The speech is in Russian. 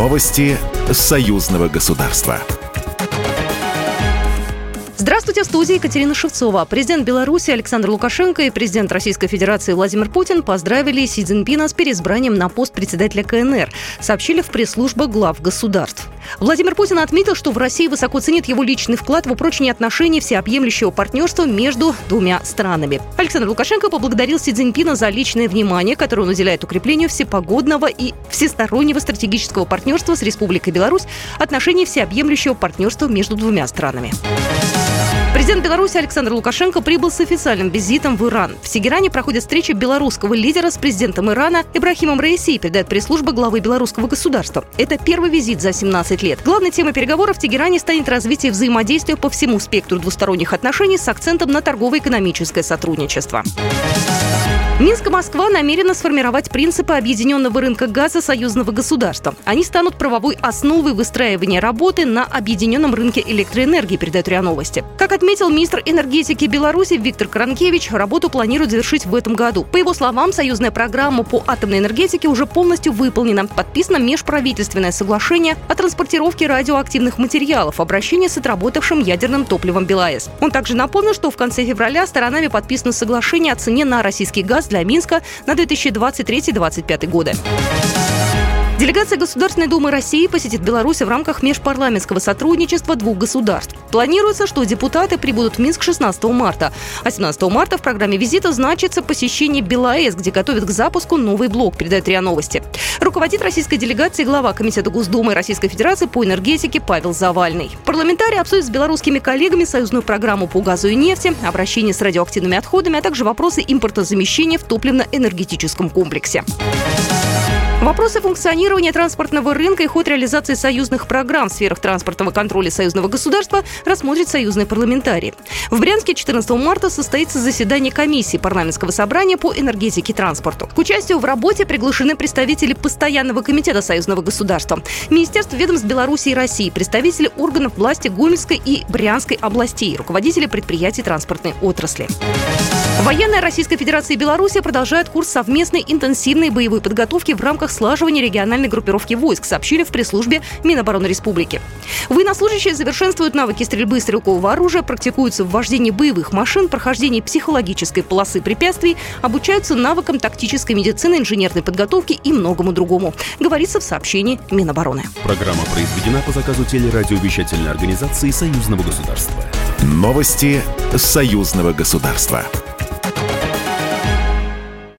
Новости союзного государства. Здравствуйте, в студии Екатерина Шевцова. Президент Беларуси Александр Лукашенко и президент Российской Федерации Владимир Путин поздравили Си Цзиньпина с переизбранием на пост председателя КНР, сообщили в пресс-службе глав государств. Владимир Путин отметил, что в России высоко ценит его личный вклад в упрочение отношений всеобъемлющего партнерства между двумя странами. Александр Лукашенко поблагодарил Си Цзиньпина за личное внимание, которое он уделяет укреплению всепогодного и всестороннего стратегического партнерства с Республикой Беларусь, отношений всеобъемлющего партнерства между двумя странами. Президент Беларуси Александр Лукашенко прибыл с официальным визитом в Иран. В Тегеране проходит встреча белорусского лидера с президентом Ирана Ибрахимом Раиси, передает пресс-служба главы белорусского государства. Это первый визит за 17 лет. Главной темой переговоров в Тегеране станет развитие взаимодействия по всему спектру двусторонних отношений с акцентом на торгово-экономическое сотрудничество. Минск и Москва намерены сформировать принципы объединенного рынка газа союзного государства. Они станут правовой основой выстраивания работы на объединенном рынке электроэнергии, передает РИА Новости. Как отметил министр энергетики Беларуси Виктор Кранкевич, работу планируют завершить в этом году. По его словам, союзная программа по атомной энергетике уже полностью выполнена. Подписано межправительственное соглашение о транспортировке радиоактивных материалов, обращении с отработавшим ядерным топливом БелАЭС. Он также напомнил, что в конце февраля сторонами подписано соглашение о цене на российский газ для Минска на 2023-2025 годы. Делегация Государственной Думы России посетит Беларусь в рамках межпарламентского сотрудничества двух государств. Планируется, что депутаты прибудут в Минск 16 марта. А 17 марта в программе визита значится посещение БелАЭС, где готовят к запуску новый блок, передает РИА Новости. Руководит российской делегацией глава Комитета Госдумы Российской Федерации по энергетике Павел Завальный. Парламентарии обсудят с белорусскими коллегами союзную программу по газу и нефти, обращение с радиоактивными отходами, а также вопросы импортозамещения в топливно-энергетическом комплексе. Вопросы функционирования транспортного рынка и ход реализации союзных программ в сферах транспортного контроля союзного государства рассмотрит союзные парламентарии. В Брянске 14 марта состоится заседание комиссии парламентского собрания по энергетике и транспорту. К участию в работе приглашены представители Постоянного комитета союзного государства, Министерств ведомств Беларуси и России, представители органов власти Гомельской и Брянской областей, руководители предприятий транспортной отрасли. Военная Российской Федерации и Беларуси продолжают курс совместной интенсивной боевой подготовки в рамках слаживания региональной группировки войск, сообщили в пресс-службе Минобороны Республики. Военнослужащие совершенствуют навыки стрельбы стрелкового оружия, практикуются в вождении боевых машин, прохождении психологической полосы препятствий, обучаются навыкам тактической медицины, инженерной подготовки и многому другому, говорится в сообщении Минобороны. Программа произведена по заказу телерадиовещательной организации Союзного государства. Новости Союзного государства.